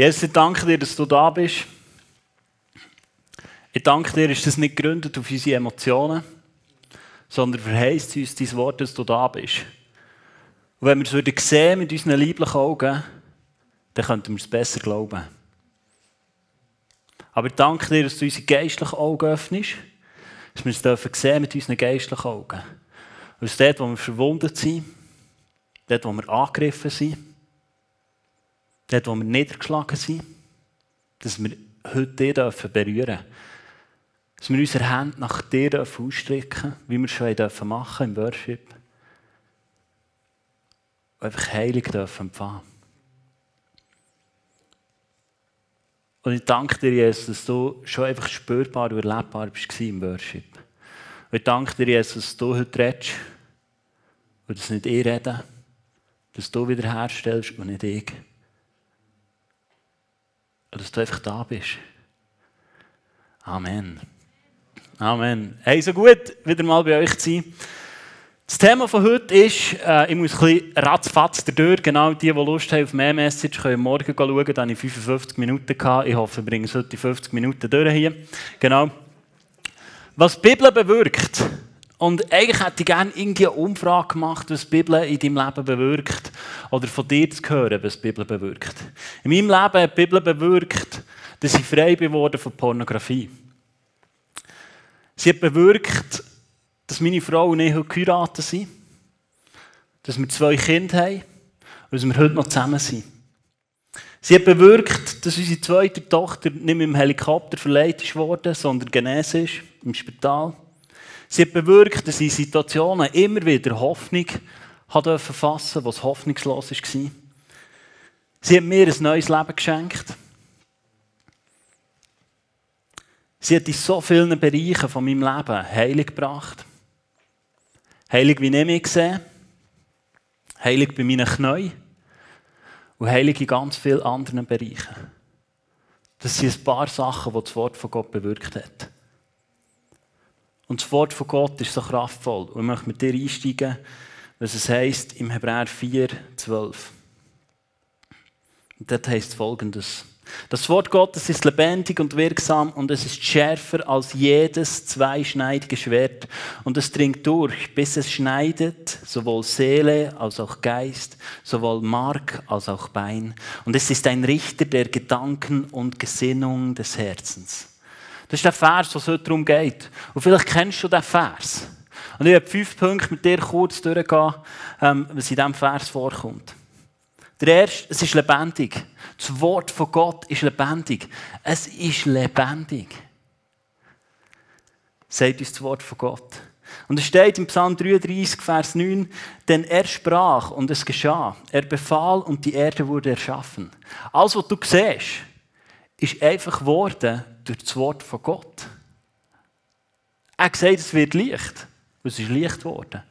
Jesus, ich danke dir, dass du da bist. Ich danke dir, ist das nicht gegründet auf unsere Emotionen, sondern verheißt uns dein Wort, dass du da bist. Und wenn wir es würden sehen mit unseren lieblichen Augen, dann könnten wir es besser glauben. Aber ich danke dir, dass du unsere geistlichen Augen öffnest, dass wir es dürfen sehen mit unseren geistlichen Augen. Dass dort, wo wir verwundet sind, dort, wo wir angegriffen sind, dort, wo wir niedergeschlagen sind, dass wir heute dürfen berühren dürfen. Dass wir unsere Hände nach dir dürfen ausstrecken wie wir schon dürfen machen im Worship. Und einfach heilig dürfen empfangen. Und ich danke dir, Jesus, dass du schon einfach spürbar und erlebbar bist im Worship. Und ich danke dir, Jesus, dass du heute redest und dass nicht ich rede, dass du wiederherstellst und nicht ich. Dass du einfach da bist. Amen. Amen. Hey, so gut, wieder mal bei euch zu sein. Das Thema von heute ist, äh, ich muss ein bisschen ratzfatz durch. Genau die, die Lust haben auf mehr Message, können morgen schauen. Da hatte ich 55 Minuten. Gehabt. Ich hoffe, wir bringen heute 50 Minuten durch hier. Genau. Was die Bibel bewirkt. Und eigentlich hätte ich gerne irgendwie eine Umfrage gemacht, was die Bibel in deinem Leben bewirkt. Oder von dir zu hören, was die Bibel bewirkt. In meinem Leben hat die Bibel bewirkt, dass ich frei geworden von Pornografie. Sie hat bewirkt, dass meine Frau und ich heute geheiratet sind, dass wir zwei Kinder haben und dass wir heute noch zusammen sind. Sie hat bewirkt, dass unsere zweite Tochter nicht mit dem Helikopter verleiht wurde, sondern genesen ist im Spital. Sie hat bewirkt, dass in Situationen immer wieder Hoffnung hat fassen was hoffnungslos war. Sie hat mir ein neues Leben geschenkt. Sie hat in so vielen Bereichen von meinem Leben Heilig gebracht. Heilig, wie ich mich sehe. Heilig bei meinen Knien. Und heilig in ganz vielen anderen Bereichen. Das sind ein paar Sachen, die das Wort von Gott bewirkt hat. Und das Wort von Gott ist so kraftvoll. Und ich möchte mit dir einsteigen, was es heißt im Hebräer 4, 12. Und dort heißt folgendes. Das Wort Gottes ist lebendig und wirksam und es ist schärfer als jedes zweischneidige Schwert und es dringt durch, bis es schneidet, sowohl Seele als auch Geist, sowohl Mark als auch Bein. Und es ist ein Richter der Gedanken und Gesinnung des Herzens. Das ist der Vers, was heute darum geht. Und vielleicht kennst du den Vers. Und ich werde fünf Punkte mit dir kurz durchgehen, ähm, was in diesem Vers vorkommt. Der erste, es ist lebendig. Das Wort von Gott ist lebendig. Es ist lebendig. Sagt uns das Wort von Gott. Und es steht im Psalm 33, Vers 9, denn er sprach und es geschah. Er befahl und die Erde wurde erschaffen. Alles, was du siehst, ist einfach geworden durch das Wort von Gott. Er gesagt, es wird Licht. Und es ist Licht geworden.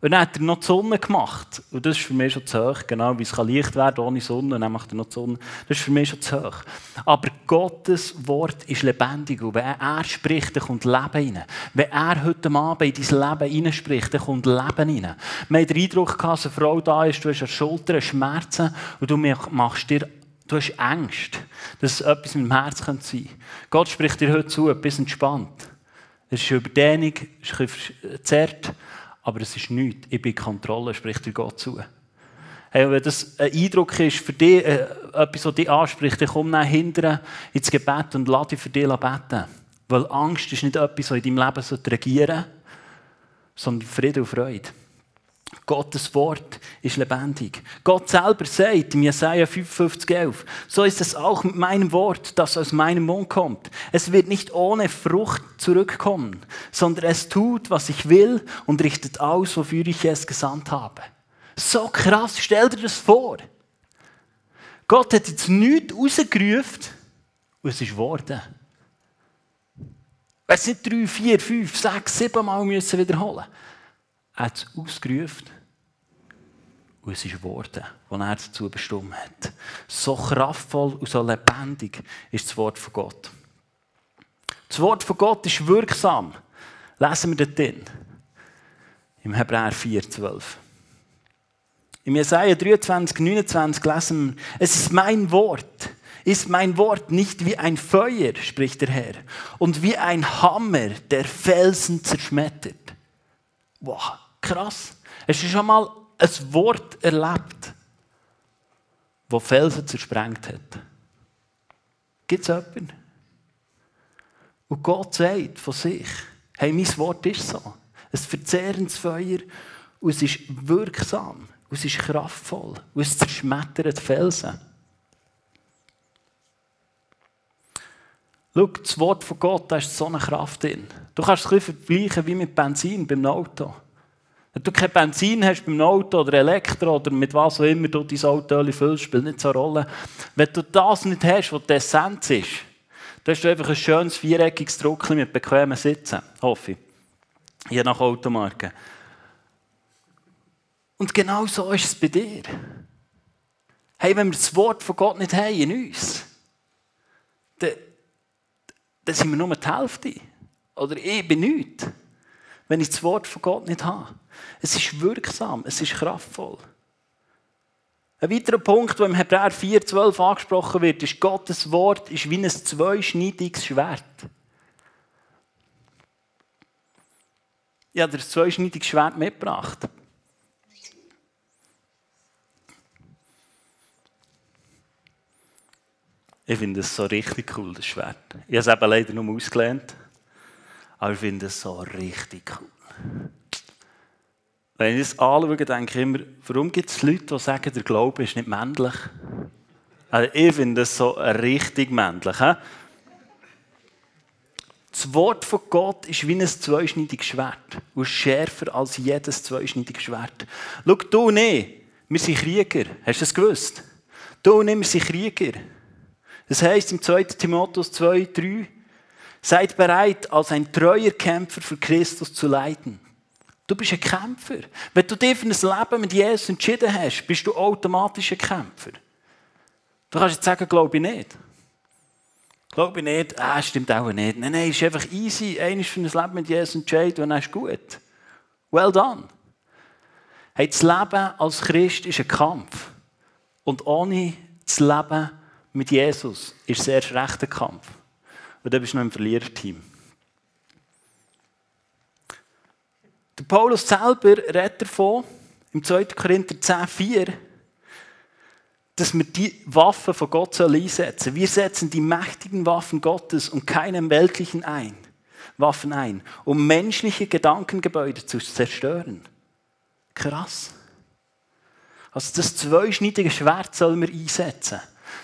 Und dann hat er noch die Sonne gemacht. Und das ist für mich schon zu hoch. Genau, wie es Licht werden ohne Sonne. Und dann macht er noch die Sonne. Das ist für mich schon zu hoch. Aber Gottes Wort ist lebendig. Und wenn er spricht, dann kommt Leben rein. Wenn er heute Abend in dein Leben hineinspricht, dann kommt Leben rein. Wir haben den Eindruck dass eine Frau da ist, du hast der Schulter Schmerzen und du machst dir Du hast Angst, dass etwas mit dem Herz sein könnte. Gott spricht dir heute zu, bist entspannt. Es ist eine Überdehnung, es ist ein bisschen zerrt, aber es ist nichts. Ich bin in Kontrolle, spricht dir Gott zu. Hey, wenn das ein Eindruck ist für dich, äh, etwas, was dich anspricht, dann komm dann hinterher ins Gebet und lass dich für dich beten. Weil Angst ist nicht etwas, was in deinem Leben regieren sollte, sondern Friede und Freude. Gottes Wort ist lebendig. Gott selber sagt in Jesaja 55,11, so ist es auch mit meinem Wort, das aus meinem Mund kommt. Es wird nicht ohne Frucht zurückkommen, sondern es tut, was ich will und richtet aus, wofür ich es gesandt habe. So krass, stell dir das vor. Gott hat jetzt nichts rausgerufen und es ist geworden. Es sind drei, vier, fünf, sechs, sieben Mal müssen wiederholen er hat es ausgerufen und es ist geworden, was er dazu bestimmt hat. So kraftvoll und so lebendig ist das Wort von Gott. Das Wort von Gott ist wirksam. Lesen wir dort drin. Im Hebräer 4,12. Im Jesaja 23, 29 lesen wir, es ist mein Wort, ist mein Wort nicht wie ein Feuer, spricht der Herr, und wie ein Hammer, der Felsen zerschmettert. Wow, krass. Hast du schon mal ein Wort erlebt, wo Felsen zersprengt hat? Gibt es jemanden? Und Gott sagt von sich, hey, mein Wort ist so. Ein verzehrendes Feuer und es ist wirksam und es ist kraftvoll und es zerschmettert Felsen. Schau, das Wort von Gott, da ist so eine Kraft drin. Du kannst es ein bisschen vergleichen wie mit Benzin beim Auto. Wenn du kein Benzin hast beim Auto oder Elektro oder mit was auch immer du dein Auto füllst, spielt nicht so eine Rolle. Wenn du das nicht hast, was die Essenz ist, dann hast du einfach ein schönes viereckiges Druckchen mit bequemen Sitzen, hoffe ich. Je nach Automarke. Und genau so ist es bei dir. Hey, wenn wir das Wort von Gott nicht haben in uns, dann, dann sind wir nur die Hälfte. Oder ich bin nichts. Wenn ich das Wort von Gott nicht habe. Es ist wirksam, es ist kraftvoll. Ein weiterer Punkt, der im Hebräer 4,12 angesprochen wird, ist, Gottes Wort ist wie ein zweischneidiges Schwert. Ich habe das zweischneidiges Schwert mitgebracht. Ich finde es so richtig cool, das Schwert. Ich habe es eben leider nur ausgelernt. Aber ich finde es so richtig cool. Wenn ich es anschaue, denke ich immer, warum gibt es Leute, die sagen, der Glaube ist nicht männlich? Also ich finde es so richtig männlich. He? Das Wort von Gott ist wie ein zweischneidiges Schwert und schärfer als jedes zweischneidige Schwert. Schau, du und ich, wir sind Krieger. Hast du das gewusst? Du und ich, wir sind Krieger. Das heisst im 2. Timotheus 2, 3, seid bereit, als ein treuer Kämpfer für Christus zu leiden. Du bist ein Kämpfer. Wenn du dich für ein Leben mit Jesus entschieden hast, bist du automatisch ein Kämpfer. Du kannst jetzt sagen, glaube ich nicht. Glaube ich nicht, ah, stimmt auch nicht. Nein, nein, ist einfach easy. Einer für ein Leben mit Jesus entscheiden und dann ist gut. Well done. Hey, das Leben als Christ ist ein Kampf. Und ohne das Leben mit Jesus ist es erst recht ein Kampf. Und dann bist du noch im Verliererteam. Der Paulus selber redet davon, im 2. Korinther 10, 4, dass wir die Waffen von Gott einsetzen sollen. Wir setzen die mächtigen Waffen Gottes und keine weltlichen ein, Waffen ein, um menschliche Gedankengebäude zu zerstören. Krass. Also das zweischneidige Schwert sollen wir einsetzen.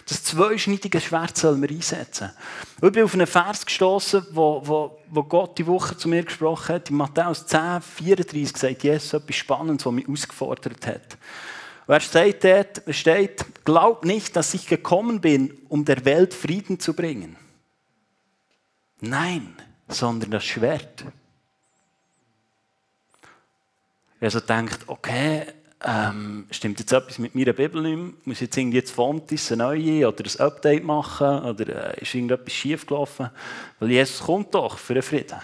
Das zweischneidige Schwert sollen wir einsetzen. ich bin auf einen Vers gestoßen, wo, wo, wo Gott die Woche zu mir gesprochen hat. In Matthäus 10, 34 sagt Jesus etwas Spannendes, was mich ausgefordert hat. Und er steht dort, er steht, glaub nicht, dass ich gekommen bin, um der Welt Frieden zu bringen. Nein, sondern das Schwert. Also denkt, okay, ähm, stimmt jetzt etwas mit meiner Bibel nicht mehr? Muss jetzt irgendwie das Fontis eine neue oder ein Update machen? Oder äh, ist irgendetwas schief gelaufen? Weil Jesus kommt doch für den Frieden.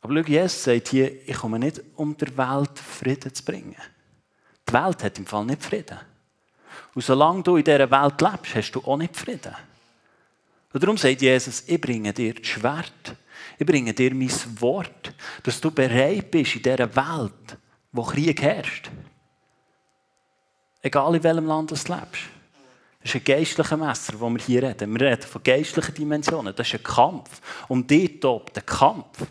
Aber schau, Jesus sagt hier, ich komme nicht, um der Welt Frieden zu bringen. Die Welt hat im Fall nicht Frieden. Und solange du in dieser Welt lebst, hast du auch nicht Frieden. Und darum sagt Jesus, ich bringe dir das Schwert. Ich bringe dir mein Wort, dass du bereit bist in dieser Welt, wo Krieg herrscht. Egal in welchem Land du lebst. Das ist ein geistlicher Messer, das wir hier reden. Wir reden von geistlichen Dimensionen. Das ist ein Kampf. Und dort tobt ein Kampf.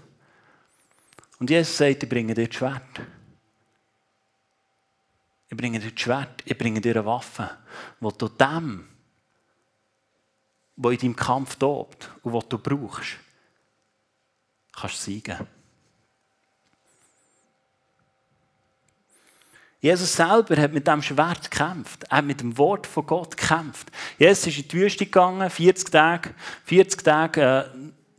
Und Jesus sagt, ich bringe dir das Schwert. Ich bringe dir das Schwert, ich bringe dir eine Waffe, wo du dem, was in deinem Kampf tobt und was du brauchst, kannst siegen. Jesus selber hat mit dem Schwert gekämpft. Er hat mit dem Wort von Gott gekämpft. Jesus ist in die Wüste gegangen, 40 Tage, 40 Tage äh,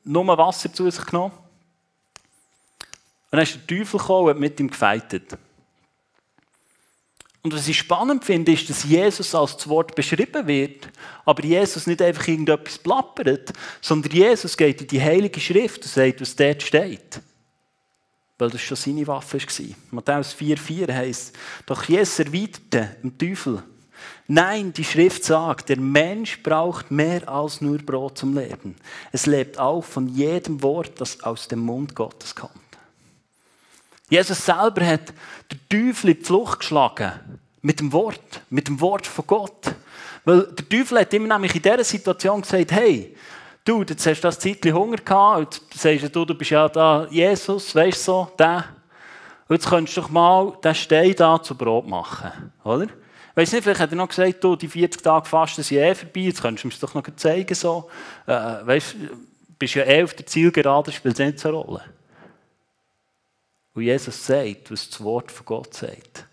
nur Wasser zu sich genommen. Und dann ist der Teufel gekommen und hat mit ihm gefeitet. Und was ich spannend finde, ist, dass Jesus als das Wort beschrieben wird, aber Jesus nicht einfach irgendetwas plappert, sondern Jesus geht in die Heilige Schrift und sagt, was dort steht. Weil das schon seine Waffe war. Matthäus 4,4 heißt: Doch Jesus erwiderte dem Teufel, Nein, die Schrift sagt, der Mensch braucht mehr als nur Brot zum Leben. Es lebt auch von jedem Wort, das aus dem Mund Gottes kommt. Jesus selber hat den Teufel in die Flucht geschlagen. Mit dem Wort. Mit dem Wort von Gott. Weil der Teufel hat immer nämlich in dieser Situation gesagt, hey, du, jetzt hast du das Zeitchen Hunger gehabt, und sagst du, du bist ja da Jesus, weißt du so, der. Und jetzt könntest du doch mal den Stein da zu Brot machen, oder? Weißt nicht, vielleicht hat er noch gesagt, du, die 40 Tage Fasten sind eh vorbei, jetzt könntest du mir doch noch zeigen. So. Äh, weißt du, bist ja eh auf der Zielgerade, spielt es nicht so eine Rolle. Und Jesus sagt, was das Wort von Gott sagt.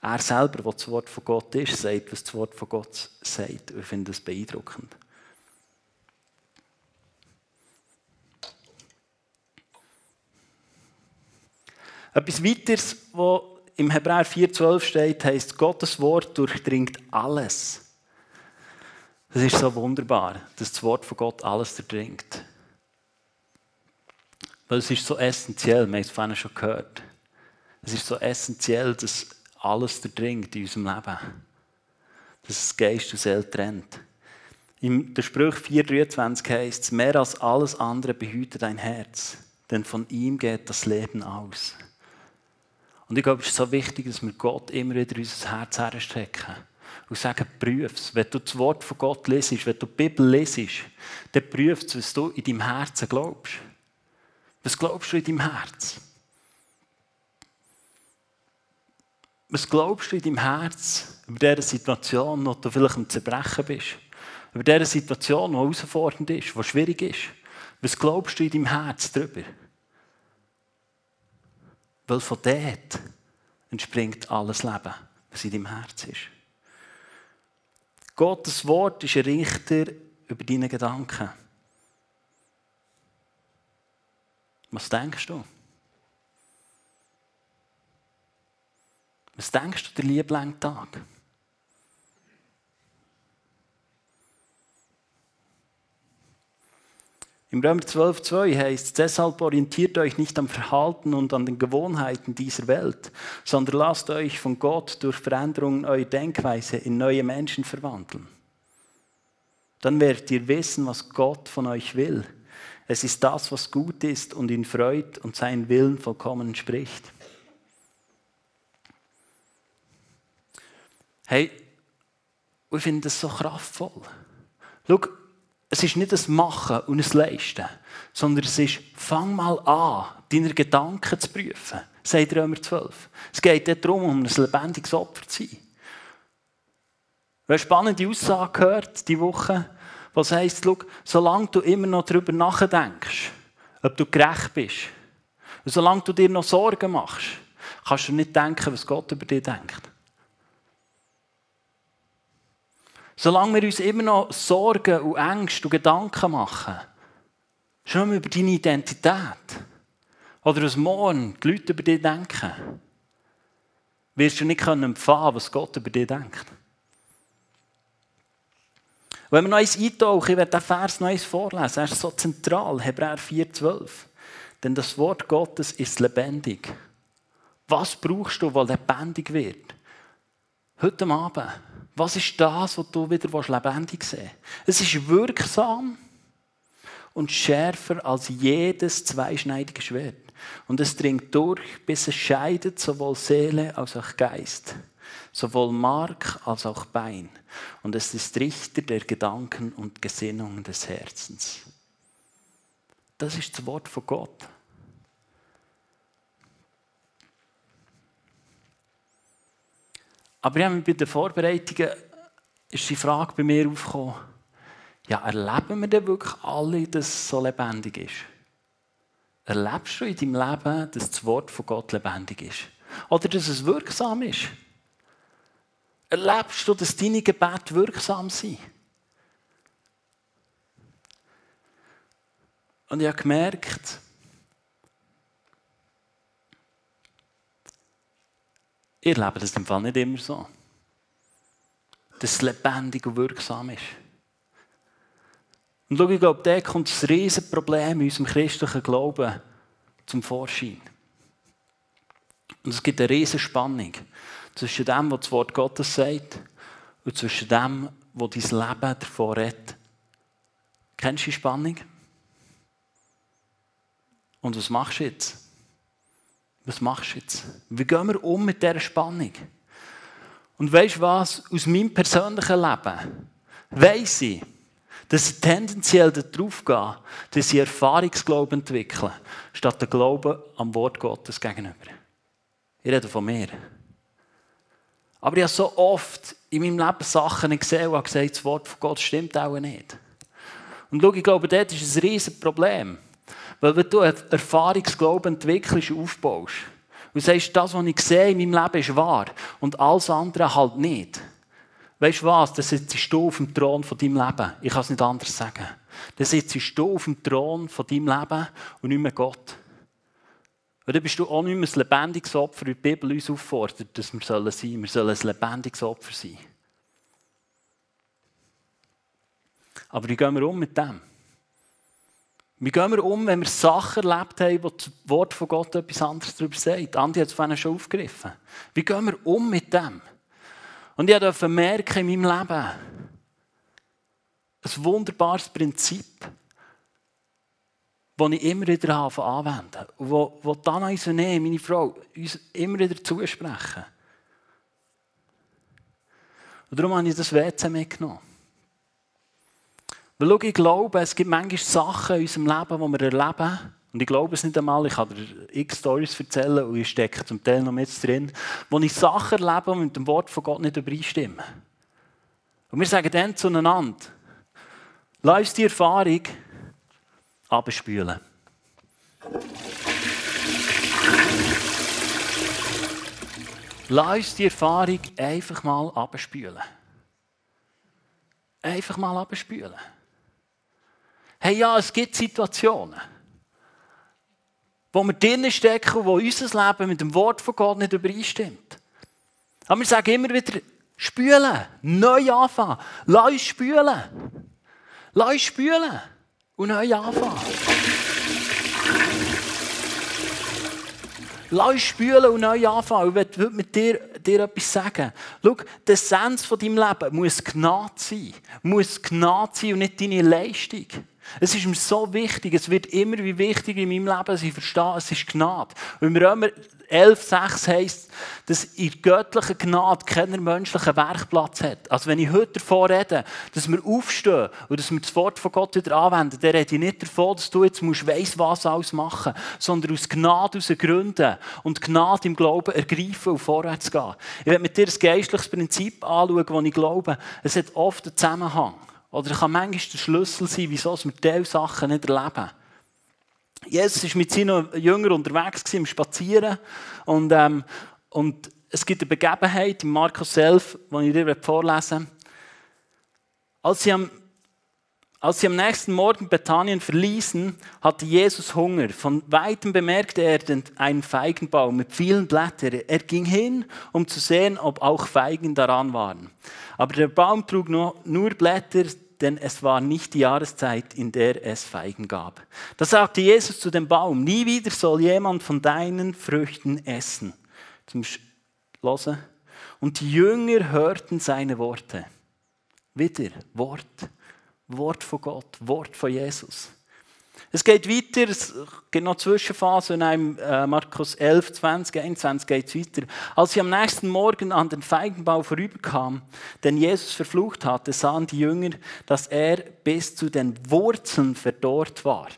Er selber, was das Wort von Gott ist, sagt, was das Wort von Gott sagt. Ich finde das beeindruckend. Etwas weiteres, was im Hebräer 4,12 steht, heißt, Gottes Wort durchdringt alles. Das ist so wunderbar, dass das Wort von Gott alles durchdringt. Weil es ist so essentiell, wir haben es vorhin schon gehört. Es ist so essentiell, dass alles durchdringt in unserem Leben. Dass es Geist und Seele trennt. In der Spruch 4,23 heißt es, mehr als alles andere behüte dein Herz, denn von ihm geht das Leben aus. Und ich glaube, es ist so wichtig, dass wir Gott immer wieder in unser Herz herstecken und sagen, prüf es. Wenn du das Wort von Gott lesest, wenn du die Bibel lesest, dann prüf es, was du in deinem Herzen glaubst. Was glaubst du in deinem Herz? Was glaubst du in deinem Herz über diese Situation, wo du vielleicht am Zerbrechen bist? Über diese Situation, die herausfordernd ist, die schwierig ist? Was glaubst du in deinem Herz darüber? Weil von dort entspringt alles Leben, was in deinem Herz ist. Gottes Wort ist ein Richter über deine Gedanken. Was denkst du? Was denkst du der lieblange Tag? Im Römer 12,2 heißt es, deshalb orientiert euch nicht am Verhalten und an den Gewohnheiten dieser Welt, sondern lasst euch von Gott durch Veränderungen eurer Denkweise in neue Menschen verwandeln. Dann werdet ihr wissen, was Gott von euch will. Es ist das, was gut ist und ihn freut und seinen Willen vollkommen entspricht. Hey, ich finde das so kraftvoll. Schau, es ist nicht das Machen und das Leisten, sondern es ist, fang mal an, deine Gedanken zu prüfen, sagt Römer 12. Es geht darum, um ein lebendiges Opfer zu sein. Eine spannende Aussage gehört diese Woche, was heisst, schau, solange du immer noch darüber nachdenkst, ob du gerecht bist, und solange du dir noch Sorgen machst, kannst du nicht denken, was Gott über dich denkt. Solange wir uns immer noch Sorgen und Ängste und Gedanken machen, schon über deine Identität oder was morgen die Leute über dich denken, wirst du nicht empfangen was Gott über dich denkt. Wenn wir noch eins eintauchen, ich werde den Vers noch eins vorlesen, er ist so zentral, Hebräer 4,12. Denn das Wort Gottes ist lebendig. Was brauchst du, weil lebendig wird? Heute Abend was ist das, was du wieder lebendig sehen willst? Es ist wirksam und schärfer als jedes zweischneidige Schwert. Und es dringt durch, bis es scheidet sowohl Seele als auch Geist, sowohl Mark als auch Bein. Und es ist Richter der Gedanken und Gesinnungen des Herzens. Das ist das Wort von Gott. Aber ja, bei den Vorbereitungen ist die Frage bei mir aufgekommen, ja, erleben wir denn wirklich alle, dass es so lebendig ist? Erlebst du in deinem Leben, dass das Wort von Gott lebendig ist? Oder dass es wirksam ist? Erlebst du, dass deine Gebete wirksam sind? Und ich habe gemerkt, Ihr lebt das im Fall nicht immer so. Dass es lebendig und wirksam ist. Und schau, ich glaube, da kommt das Riesenproblem in unserem christlichen Glauben zum Vorschein. Und es gibt eine riesige Spannung zwischen dem, was das Wort Gottes sagt, und zwischen dem, was dein Leben davon redet. Kennst du die Spannung? Und was machst du jetzt? Was machst du jetzt? Wie gehen wir um mit dieser Spannung? Und weißt du was? Aus meinem persönlichen Leben weiss ich, dass ich tendenziell darauf gehe, dass ich Erfahrungsglauben entwickle, statt den Glauben am Wort Gottes gegenüber. Ich rede von mir. Aber ich habe so oft in meinem Leben Sachen gesehen und gesagt, das Wort von Gott stimmt auch nicht. Und schau, ich glaube, dort ist ein riesiges Problem. Weil wenn du Erfahrungsglauben entwickelst und aufbaust, und sagst, das, was ich sehe in meinem Leben, ist wahr und alles andere halt nicht. Weißt du was? Dann sitzt du auf dem Thron von deinem Leben. Ich kann es nicht anders sagen. Dann sitzt du auf dem Thron von deinem Leben und nicht mehr Gott. Und dann bist du auch nicht mehr ein lebendiges Opfer, wie die Bibel uns auffordert, dass wir sein sollen. Wir sollen ein lebendiges Opfer sein. Aber wie gehen wir um mit dem? Wie gehen wir um, wenn wir Sachen erlebt haben, wo das Wort von Gott etwas anderes darüber sagt? Andi hat es vorhin schon aufgegriffen. Wie gehen wir um mit dem? Und ich durfte merken in meinem Leben, ein wunderbares Prinzip, das ich immer wieder habe anwenden und wo, wo Dana und meine Frau, uns immer wieder zusprechen. Und darum habe ich das WC mitgenommen. Weil schau, ich glaube, es gibt manchmal Sachen in unserem Leben, die wir erleben. Und ich glaube es nicht einmal, ich kann dir x Stories erzählen und ich stecke zum Teil noch mit drin, wo ich Sachen erlebe, die mit dem Wort von Gott nicht übereinstimmen. Und wir sagen dann zueinander, lass die Erfahrung abspülen. Lass die Erfahrung einfach mal abspülen. Einfach mal abspülen. Hey, ja, es gibt Situationen, wo wir drinnen stecken, wo unser Leben mit dem Wort von Gott nicht übereinstimmt. Aber wir sagen immer wieder, spülen, neu anfangen. Lass uns spülen. Lass uns spülen und neu anfangen. Lass uns spülen und neu anfangen. Ich will mit dir, dir etwas sagen. Schau, die Essenz von deinem Leben muss Gnade sein. Muss Gnade sein und nicht deine Leistung. Es ist mir so wichtig, es wird immer wie wichtiger in meinem Leben, dass ich verstehe, es ist Gnade. Und im Römer 11, 6 heisst, dass in göttlicher Gnade keiner menschlichen Werkplatz hat. Also wenn ich heute davon rede, dass wir aufstehen und dass wir das Wort von Gott wieder anwenden, dann rede ich nicht davon, dass du jetzt musst weiss was alles machen sondern aus Gnade aus gründen und Gnade im Glauben ergreifen und vorwärts gehen. Ich werde mit dir ein geistliches Prinzip anschauen, das ich glaube, es hat oft einen Zusammenhang. Oder kann manchmal der Schlüssel sein, wieso wir diese Sachen nicht erleben. Jesus war mit seinen Jüngern unterwegs im Spazieren und, ähm, und es gibt eine Begebenheit in Markus 11, die ich dir vorlesen will. Als sie am als sie am nächsten Morgen Bethanien verließen, hatte Jesus Hunger. Von weitem bemerkte er einen Feigenbaum mit vielen Blättern. Er ging hin, um zu sehen, ob auch Feigen daran waren. Aber der Baum trug nur, nur Blätter, denn es war nicht die Jahreszeit, in der es Feigen gab. Da sagte Jesus zu dem Baum, nie wieder soll jemand von deinen Früchten essen. Zum Schluss. Und die Jünger hörten seine Worte. Wieder Wort. Wort von Gott, Wort von Jesus. Es geht weiter, es gibt noch Zwischenphasen, in äh, Markus 11, 20, 21 geht es weiter. Als sie am nächsten Morgen an den Feigenbau vorüberkam, den Jesus verflucht hatte, sahen die Jünger, dass er bis zu den Wurzeln verdorrt war.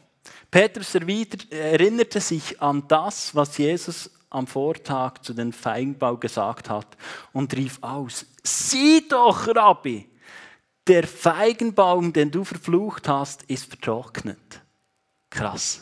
Petrus erinnerte sich an das, was Jesus am Vortag zu den Feigenbau gesagt hat und rief aus, sieh doch, Rabbi, der Feigenbaum, den du verflucht hast, ist vertrocknet. Krass.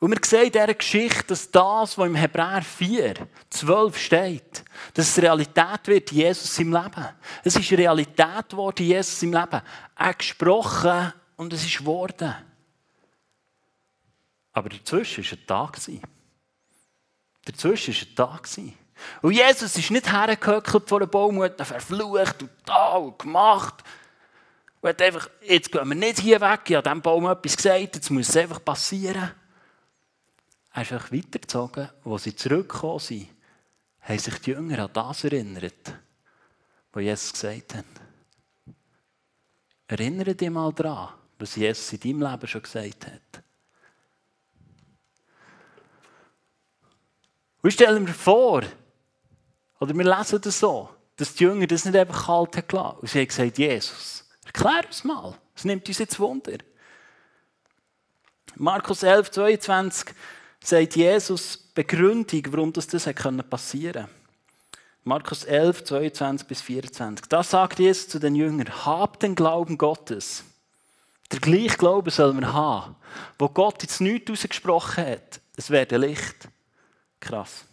Und wir sehen in dieser Geschichte, dass das, was im Hebräer 4, 12 steht, dass es Realität wird, Jesus im Leben. Es ist Realität geworden, Jesus im Leben. Er gesprochen und es ist geworden. Aber dazwischen war ein Tag. Dazwischen war ein Tag. Und Jesus ist nicht hergehöckelt vor einem Baum und hat ihn verflucht und da und gemacht. Und hat einfach, jetzt gehen wir nicht hier weg, ich habe diesem Baum etwas gesagt, jetzt muss es einfach passieren. Er ist einfach weitergezogen. Als sie zurückgekommen sind, haben sich die Jünger an das erinnert, was Jesus gesagt hat. Erinnere dich mal daran, was Jesus in deinem Leben schon gesagt hat. Und stellen wir vor, oder wir lesen das so, dass die Jünger das nicht einfach kalt haben gelassen. Und sie haben gesagt, Jesus, erklär uns mal. Es nimmt uns jetzt Wunder. Markus 11, 22 sagt Jesus Begründung, warum das, passieren konnte. Markus 11, 22 bis 24. Da sagt Jesus zu den Jüngern, habt den Glauben Gottes. Der gleiche Glauben soll man haben, wo Gott jetzt nichts ausgesprochen hat. Es werde Licht. Krass.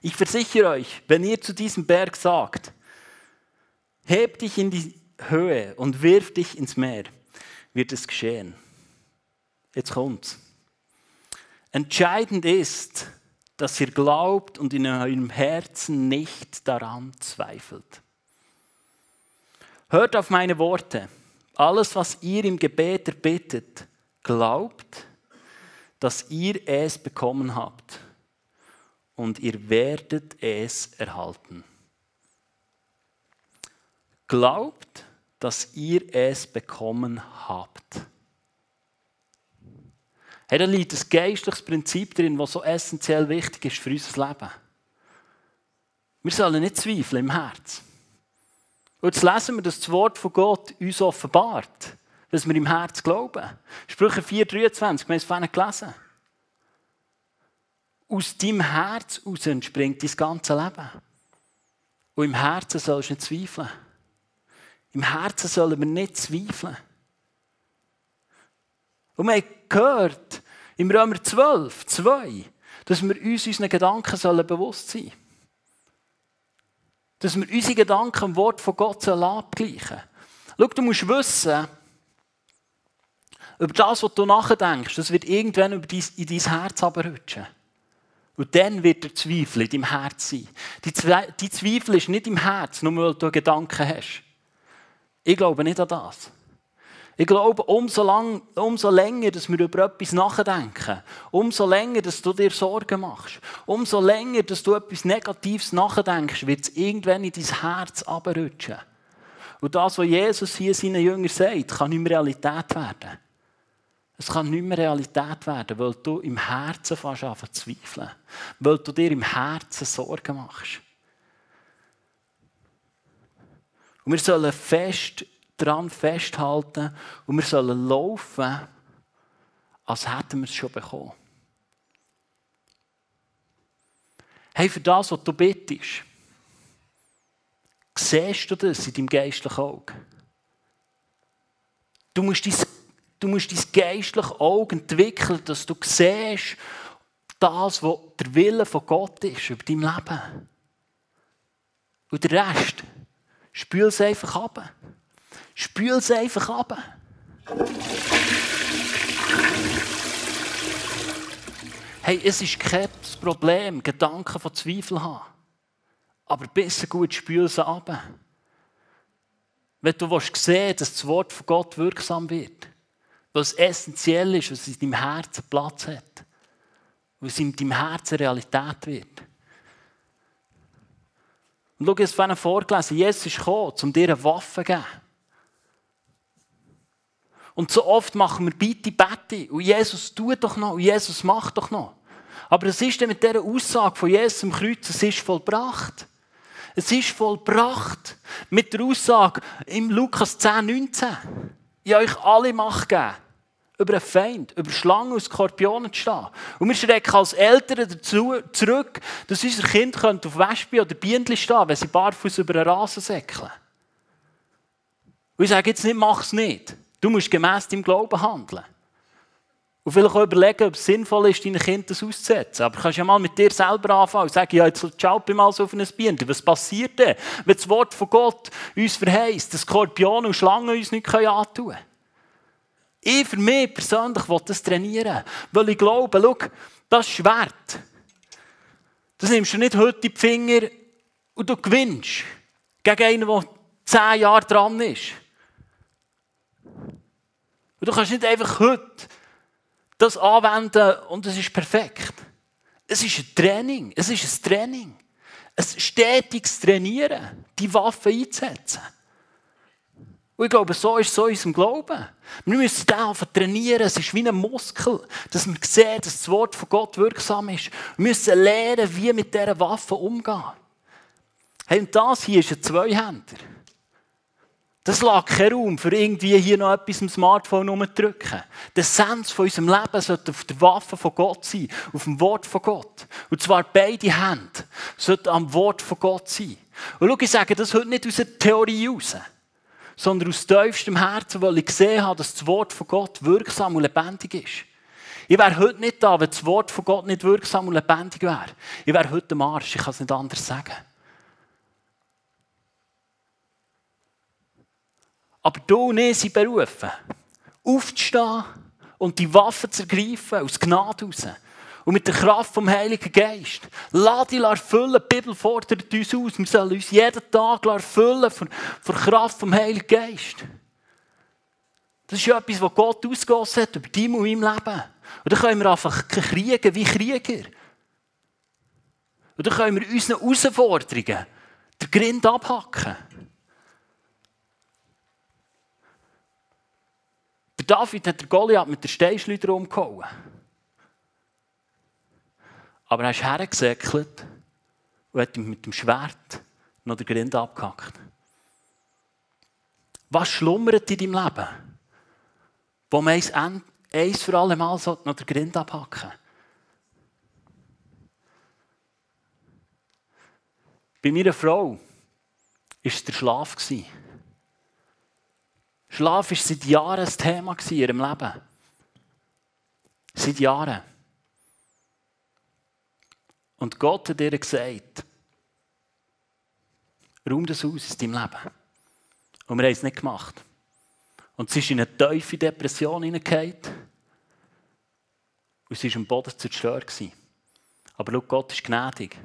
Ich versichere euch, wenn ihr zu diesem Berg sagt, heb dich in die Höhe und wirf dich ins Meer, wird es geschehen. Jetzt kommt's. Entscheidend ist, dass ihr glaubt und in eurem Herzen nicht daran zweifelt. Hört auf meine Worte. Alles, was ihr im Gebet erbittet, glaubt, dass ihr es bekommen habt und ihr werdet es erhalten. Glaubt, dass ihr es bekommen habt. Hey, da liegt ein geistliches Prinzip drin, das so essentiell wichtig ist für unser Leben. Wir sollen nicht zweifeln im Herz. Und jetzt lesen wir, dass das Wort von Gott uns offenbart, was wir im Herz glauben. Sprüche 4,23, wir haben es vorhin gelesen. Aus deinem Herz heraus entspringt dein ganze Leben. Und im Herzen sollst du nicht zweifeln. Im Herzen sollen wir nicht zweifeln. Und wir haben gehört, im Römer 12, 2, dass wir uns unseren Gedanken sollen bewusst sein sollen. Dass wir unsere Gedanken im Wort von Gott sollen abgleichen sollen. Schau, du musst wissen, über das, was du nachdenkst, das wird irgendwann in dein Herz abrutschen. Und dann wird der Zweifel in deinem Herz sein. Die, Zweifel ist nicht im Herz, nur weil du Gedanken hast. Ich glaube nicht an das. Ich glaube, umso, lang, umso länger, dass wir über etwas nachdenken, umso länger, dass du dir Sorgen machst, umso länger, dass du etwas Negatives nachdenkst, wird es irgendwann in dein Herz abrutschen. Und das, was Jesus hier seinen Jüngern sagt, kann nicht mehr Realität werden. Es kann nicht mehr Realität werden, weil du im Herzen fast an zu zweifeln. Weil du dir im Herzen Sorgen machst. Und wir sollen fest daran festhalten und wir sollen laufen, als hätten wir es schon bekommen. Hey, für das, was du bittest, siehst du das in deinem geistlichen Auge? Du musst dein, du musst dein geistliche Auge entwickeln, dass du siehst, das, was der Wille von Gott ist über dein Leben. Und der Rest, spül es einfach ab. Spül es einfach ab. Hey, es ist kein Problem, Gedanken von Zweifel zu haben. Aber besser gut spül sie ab. Wenn du sehen willst, dass das Wort von Gott wirksam wird, weil es essentiell ist, was in deinem Herzen Platz hat, was in deinem Herzen Realität wird. Und schau, es vorhin vorgelesen, Jesus ist gekommen, um dir eine Waffe zu geben. Und so oft machen wir bitte, bitte. Und Jesus tut doch noch. Und Jesus macht doch noch. Aber es ist dann mit dieser Aussage von Jesus am Kreuz, es ist vollbracht. Es ist vollbracht. Mit der Aussage im Lukas 10, 19. Ich habe euch alle Macht gegeben, über einen Feind, über Schlangen und Skorpionen zu stehen. Und wir schrecken als Eltern dazu zurück, dass unser Kind auf Wespe oder Bienen stehen wenn sie barfuß über einen Rasen säckeln. Und ich sage jetzt nicht, mach es nicht. Du musst gemäss deinem Glauben handeln. Und vielleicht auch überlegen, ob es sinnvoll ist, deinen Kindern das auszusetzen. Aber du kannst ja mal mit dir selber anfangen und sagen, ja, jetzt schaut mal so auf ein Bienen. Was passiert denn, wenn das Wort von Gott uns verheißt, dass Skorpione und Schlangen uns nicht antun können? Ich für mich persönlich will das trainieren. Weil ich glaube, schau, das Schwert, das nimmst du nicht heute in die Finger und du gewinnst gegen einen, der zehn Jahre dran ist. Und du kannst nicht einfach heute das anwenden und es ist perfekt. Es ist ein Training. Es ist ein Training. Ein stetiges Trainieren, die Waffe einzusetzen. Und ich glaube, so ist es so in unserem Glauben. Wir müssen den trainieren. Es ist wie ein Muskel, dass wir sehen, dass das Wort von Gott wirksam ist. Wir müssen lernen, wie mit dieser Waffe umgehen. Hey, und das hier ist ein Zweihänder. Das lag kein Raum für irgendwie hier noch etwas im Smartphone rumzudrücken. Der Sens von unserem Leben sollte auf der Waffe von Gott sein, auf dem Wort von Gott. Und zwar beide Hände sollten am Wort von Gott sein. Und schau, ich sage das heute nicht aus der Theorie heraus, sondern aus tiefstem Herzen, weil ich gesehen habe, dass das Wort von Gott wirksam und lebendig ist. Ich wäre heute nicht da, wenn das Wort von Gott nicht wirksam und lebendig wäre. Ich wäre heute am Arsch, ich kann es nicht anders sagen. Aber du und ich sind berufen, aufzustehen und die Waffe zu ergreifen, aus Gnade raus. Und mit der Kraft vom Heiligen Geist. Lass dich erfüllen. Die Bibel fordert uns aus. Wir sollen uns jeden Tag erfüllen von, der Kraft vom Heiligen Geist. Das ist etwas, was Gott ausgegossen hat über dein und mein Leben. Und dann können wir einfach kriegen wie Krieger. Und dann können wir unseren Herausforderungen den Grind abhacken. Der David hat der Goliath mit der Steinschleuder umgehauen. Aber er ist hergesäckelt und hat mit dem Schwert noch den Grind abgehackt. Was schlummert in deinem Leben, wo man eins, eins für alle Mal noch den Grind abhacken Bei meiner Frau war es der Schlaf. Schlaf war seit Jahren ein Thema in ihrem Leben. Seit Jahren. Und Gott hat ihr gesagt, räum das aus in deinem Leben. Und wir haben es nicht gemacht. Und sie ist in eine tiefe Depression hineingekommen. Und sie war am Boden zerstört. Aber schau, Gott ist gnädig.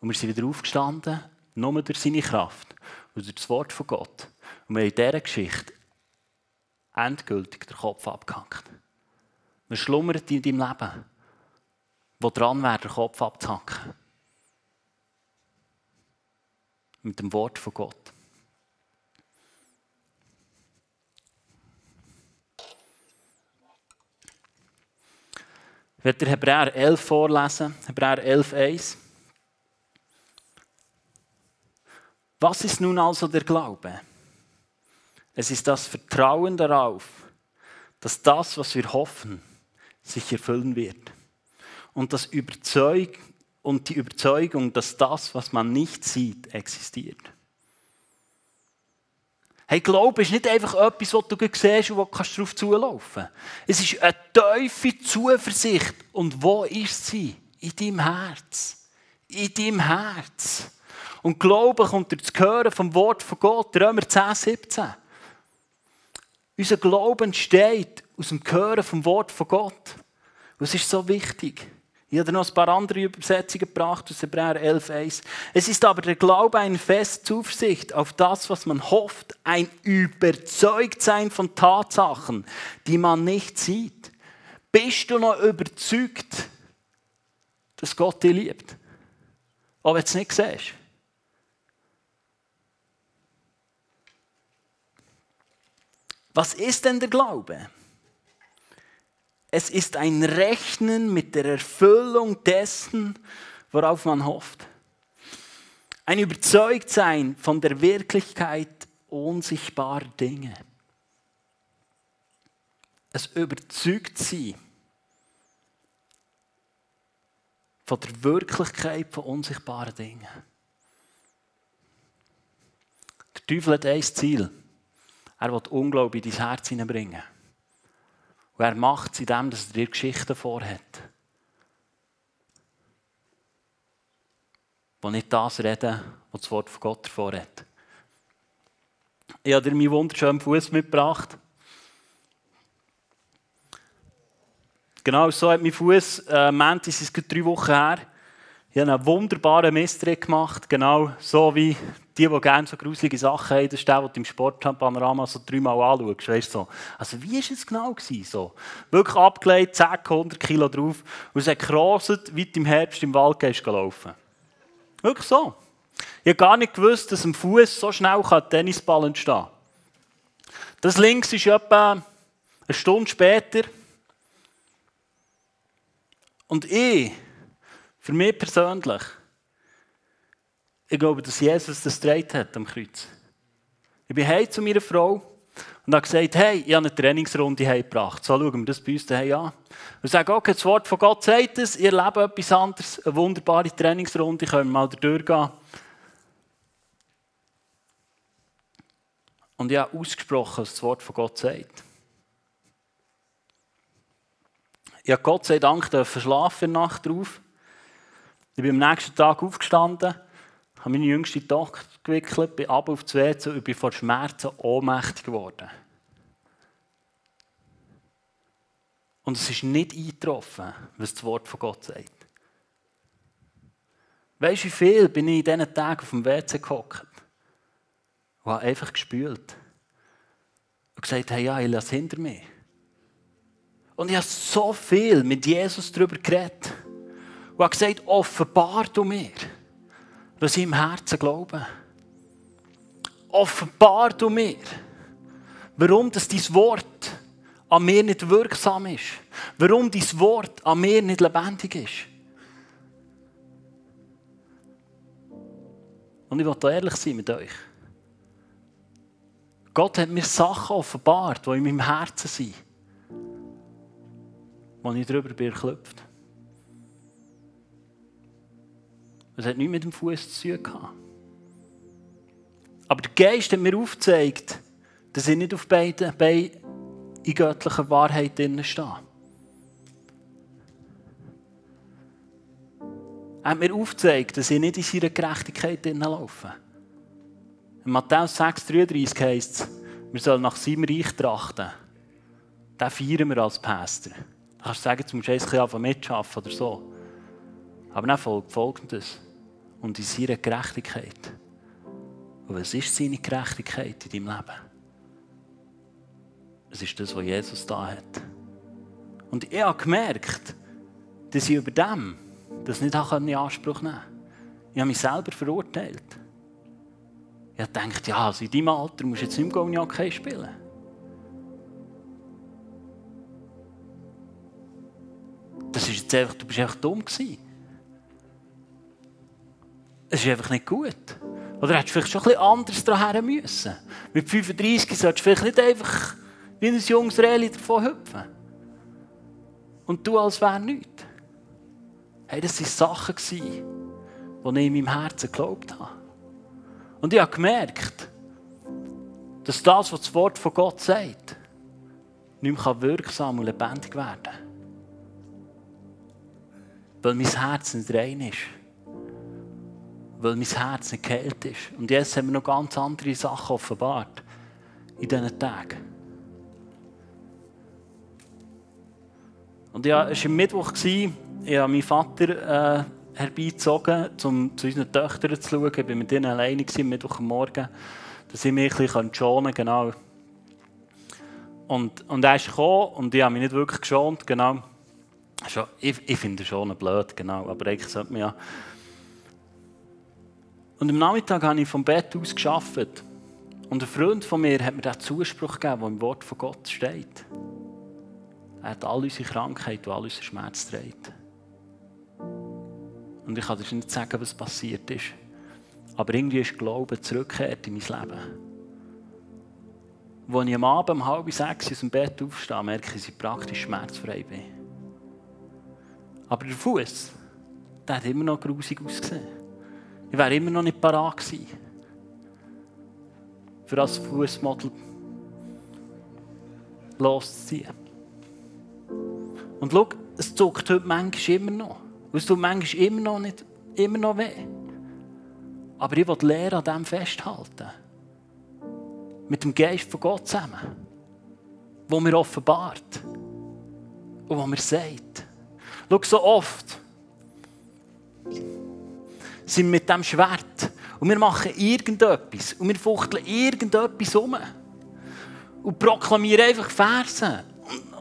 Und wir sind wieder aufgestanden, nur durch seine Kraft und durch das Wort von Gott. Und wir haben in dieser Geschichte endgültig den Kopf abgehackt. Wir schlummert in deinem Leben, wo dran wäre, den Kopf abzuhacken. Mit dem Wort von Gott. Ich werde Hebräer 11 vorlesen, Hebräer 11, 1. Was ist nun also der Glaube? Es ist das Vertrauen darauf, dass das, was wir hoffen, sich erfüllen wird. Und, das Überzeug und die Überzeugung, dass das, was man nicht sieht, existiert. Hey, Glaube ist nicht einfach etwas, was du siehst und wo du darauf zulaufen kannst. Es ist eine tiefe Zuversicht. Und wo ist sie? In deinem Herz. In deinem Herz. Und Glaube kommt durch das Hören vom Wort von Gott, Römer 10, 17. Unser Glauben entsteht aus dem Hören vom Wort von Gott. Und es ist so wichtig. Ich habe noch ein paar andere Übersetzungen gebracht aus Hebräer 11,1. Es ist aber der Glaube eine feste Zuversicht auf das, was man hofft, ein Überzeugtsein von Tatsachen, die man nicht sieht. Bist du noch überzeugt, dass Gott dich liebt? Aber wenn du es nicht siehst. Was ist denn der Glaube? Es ist ein Rechnen mit der Erfüllung dessen, worauf man hofft. Ein Überzeugtsein von der Wirklichkeit unsichtbarer Dinge. Es überzeugt sie von der Wirklichkeit von unsichtbaren Dingen. Der Teufel hat ein Ziel. Er will Unglaube in dein Herz hineinbringen. Und er macht es indem, dass er dir Geschichten vorhat. Die nicht das reden, was das Wort von Gott davor hat. Ich habe dir meinen wunderschönen Fuß mitgebracht. Genau so hat mein Fuß, äh, Mantis ist drei Wochen her, Ich habe einen wunderbaren Misstrick gemacht, genau so wie die, die gerne so gruselige Sachen haben. Das ist der, den du im Sportpanorama so dreimal anschaust. Weißt, so. Also wie war es genau? Gewesen, so? Wirklich abgelegt, 10, 100 Kilo drauf und es hat wie du im Herbst im Wald gehst laufen. Wirklich so. Ich habe gar nicht gewusst, dass am Fuß so schnell ein Tennisball entstehen kann. Das links ist etwa eine Stunde später. Und ich für mich persönlich, ich glaube, dass Jesus das gedreht hat am Kreuz. Ich bin heim zu meiner Frau und habe gesagt, hey, ich habe eine Trainingsrunde heimgebracht. So schauen wir das bei uns daheim an. Und sage, okay, das Wort von Gott sagt es, ihr lebt etwas anderes, eine wunderbare Trainingsrunde, können wir mal durchgehen. Und ich habe ausgesprochen, was das Wort von Gott sagt. Ich habe Gott sei Dank der Nacht drauf. Ich bin am nächsten Tag aufgestanden, habe meine jüngste Tochter gewickelt, bin ab auf die WC und bin vor Schmerzen ohnmächtig geworden. Und es ist nicht eingetroffen, was das Wort von Gott sagt. Weißt du, wie viel bin ich in diesen Tagen auf dem WC gehockt und habe einfach gespült und gesagt, hey, ja, ich lasse hinter mir. Und ich habe so viel mit Jesus darüber geredet und hat gesagt, offenbar du mir, was ich im Herzen glaube. Offenbar du mir, warum das dein Wort an mir nicht wirksam ist. Warum dein Wort an mir nicht lebendig ist. Und ich will da ehrlich sein mit euch. Gott hat mir Sachen offenbart, die in meinem Herzen sind, wo ich darüber bin erklüpft. Es hat nichts mit dem Fuß zu tun gehabt. Aber der Geist hat mir aufgezeigt, dass ich nicht auf beiden Beinen in göttlicher Wahrheit stehe. Er hat mir aufgezeigt, dass ich nicht in seiner Gerechtigkeit laufe. In Matthäus 6,33 heißt es, wir sollen nach seinem Reich trachten. Den feiern wir als Pastor. Du kannst sagen, du musst ein bisschen mitschaffen oder so. Aber dann folgt Folgendes. Und in seiner Gerechtigkeit. Und was ist seine Gerechtigkeit in deinem Leben? Es ist das, was Jesus da hat. Und ich habe gemerkt, dass ich über dem das nicht in Anspruch nehmen konnte. Ich habe mich selber verurteilt. Ich habe gedacht, ja, also in deinem Alter musst du jetzt nicht mehr Cognac spielen. Das ist jetzt einfach, du bist einfach dumm gewesen. Es ist einfach nicht gut. Oder hättest du vielleicht schon ein bisschen anders daran müssen. Mit 35 solltest du vielleicht nicht einfach wie ein junges Reli davon hüpfen. Und du als wäre nichts. Hey, das waren Sachen, die ich in meinem Herzen geglaubt habe. Und ich habe gemerkt, dass das, was das Wort von Gott sagt, nicht mehr wirksam und lebendig werden kann. Weil mein Herz nicht rein ist weil mein Herz nicht geheilt ist. Und jetzt haben wir noch ganz andere Sachen offenbart in diesen Tagen. Und ja, es war am Mittwoch, ich habe meinen Vater äh, herbeizogen, um zu unseren Töchtern zu schauen. Ich war mit ihnen alleine am Mittwochmorgen, dass ich mich ein bisschen schonen kann. Genau. Und, und er ist gekommen und ich habe mich nicht wirklich geschont. Genau. Ich, ich finde schon blöd, genau, aber eigentlich sollte man ja und am Nachmittag habe ich vom Bett aus geschafft. Und ein Freund von mir hat mir den Zuspruch gegeben, der im Wort von Gott steht. Er hat all unsere Krankheit und all unseren Schmerz trägt. Und ich kann dir nicht sagen, was passiert ist. Aber irgendwie ist Glaube zurückgekehrt in mein Leben. Als ich am Abend um halb sechs aus dem Bett aufstehe, merke ich, dass ich praktisch schmerzfrei bin. Aber der Fuß, der hat immer noch grusig ausgesehen. Ich wäre immer noch nicht parat gewesen. Für das Fußmodel loszuziehen. Und schau, es zuckt heute manchmal immer noch. es tut manchmal immer noch, nicht, immer noch weh. Aber ich will lernen, an dem festhalten. Mit dem Geist von Gott zusammen. Wo mir offenbart. Und wo mir sagt. Schau, so oft sind mit dem Schwert. Und wir machen irgendetwas. Und wir fuchteln irgendetwas um. Und proklamieren einfach Versen.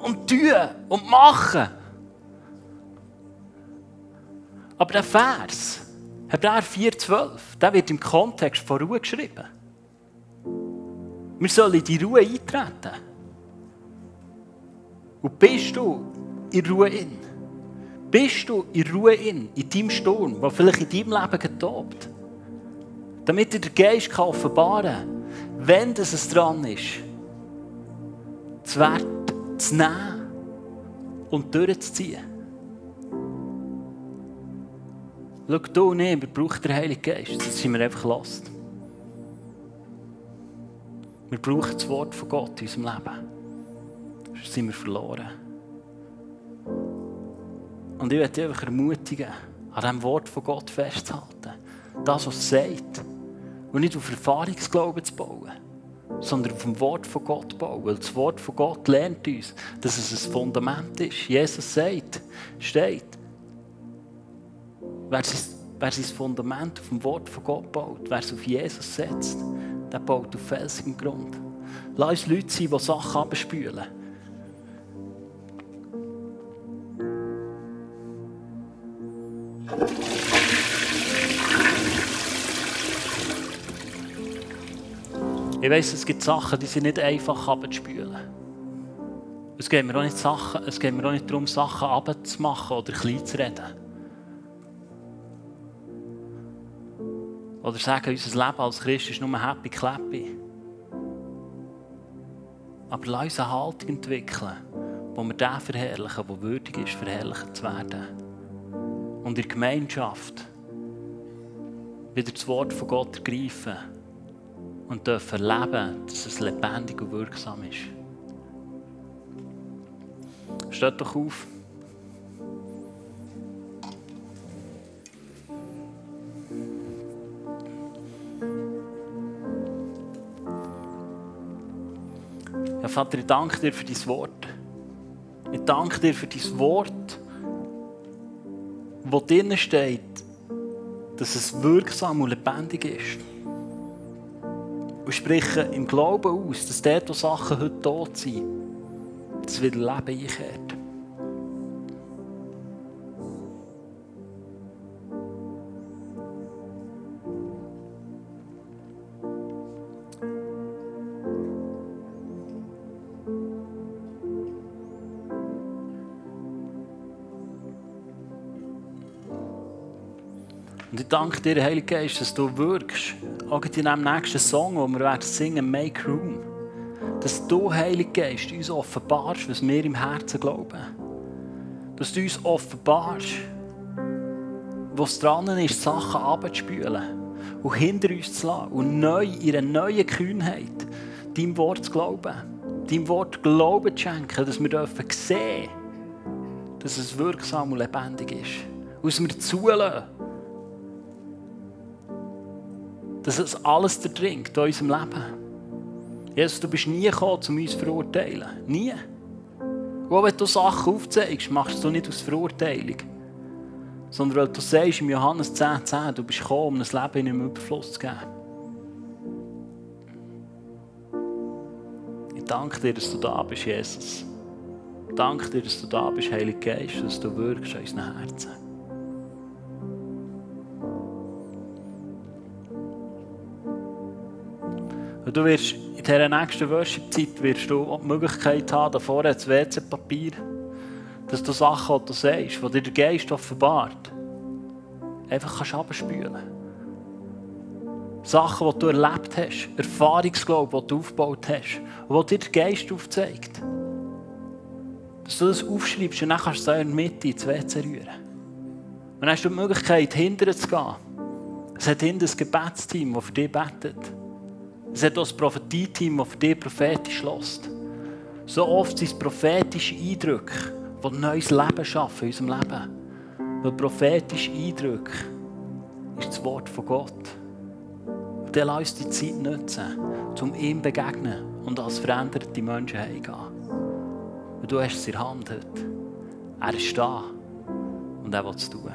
Und, und tun. Und machen. Aber der Vers, Hebräer 4,12, der wird im Kontext von Ruhe geschrieben. Wir sollen in die Ruhe eintreten. Und bist du in Ruhe in? Bist du in Ruhe in, in deinem Sturm, der vielleicht in deinem Leben getobt? Damit dir der Geist offenbaren kann, wenn es dran ist, das Wert zu nehmen und durchzuziehen. Schau, du und ich, wir brauchen den Heiligen Geist, sonst sind wir einfach lost. Wir brauchen das Wort von Gott in unserem Leben. Sonst sind wir verloren. Und ich möchte dich einfach ermutigen, an diesem Wort von Gott festzuhalten. Das, was es sagt. Und nicht auf Erfahrungsglauben zu bauen, sondern auf dem Wort von Gott bauen. Weil das Wort von Gott lernt uns, dass es ein Fundament ist. Jesus sagt, steht, wer sein, wer sein Fundament auf dem Wort von Gott baut, wer es auf Jesus setzt, der baut auf felsigem Grund. Lass uns Leute sein, die Sachen abspülen. Ich weiss, es gibt Sachen, die sind nicht einfach abzuspülen. Es geht mir auch nicht, Sachen, es geht mir auch nicht darum, Sachen abzumachen oder klein zu reden. Oder sagen, unser Leben als Christ ist nur happy clappy. Aber lass uns eine Haltung entwickeln, wo wir den verherrlichen, der würdig ist, verherrlicht zu werden. Und in der Gemeinschaft wieder das Wort von Gott ergreifen und dürfen erleben, dass es lebendig und wirksam ist. Steht doch auf. Ja, Vater, ich danke dir für dein Wort. Ich danke dir für dein Wort, wo drinnen steht, dass es wirksam und lebendig ist. Und spreche im Glauben aus, dass dort, wo Sachen heute tot sind, dass wieder Leben einkehrt. Und ich danke dir, Heiliger Geist, dass du wirkst. Auch in dem nächsten Song, den wir werden singen, Make Room. Dass du, Heiliger Geist, uns offenbarst, was wir im Herzen glauben. Dass du uns offenbarst, was dran ist, Sachen abzuspülen und hinter uns zu lassen und neu, in einer neuen Kühnheit deinem Wort zu glauben. Deinem Wort Glauben zu schenken, dass wir dürfen sehen, dass es wirksam und lebendig ist. Und dass wir zulassen, dass es alles durchdringt in unserem Leben. Jesus, du bist nie gekommen, um uns zu verurteilen. Nie. Und auch wenn du Sachen aufzeigst, machst du nicht aus Verurteilung. Sondern weil du sagst im Johannes 10,10, 10, du bist gekommen, um ein Leben in einem Überfluss zu geben. Ich danke dir, dass du da bist, Jesus. Ich danke dir, dass du da bist, Heiliger Geist, dass du wirkst in unseren Herzen. Und du wirst in dieser nächsten Worship-Zeit wirst du die Möglichkeit haben, da vorne das WC-Papier, dass du Sachen, die du sagst, die dir der Geist offenbart, einfach kannst abspülen. Sachen, die du erlebt hast, Erfahrungsglaube, die du aufgebaut hast und die dir der Geist aufzeigt. Dass du das aufschreibst und dann kannst du in der Mitte ins WC rühren. Und dann hast du die Möglichkeit, hinterher zu gehen. Es hat hinter ein Gebetsteam, das für dich betet. Es hat auch ein Prophetie-Team, das für dich prophetisch lässt. So oft sind es prophetische Eindrücke, die ein neues Leben schaffen in unserem Leben. Weil prophetische Eindrücke ist das Wort von Gott. Und dann lass uns die Zeit nutzen, um ihm begegnen und als veränderte Menschen heimzugehen. Und du hast es in der Hand heute. Er ist da und er will es tun.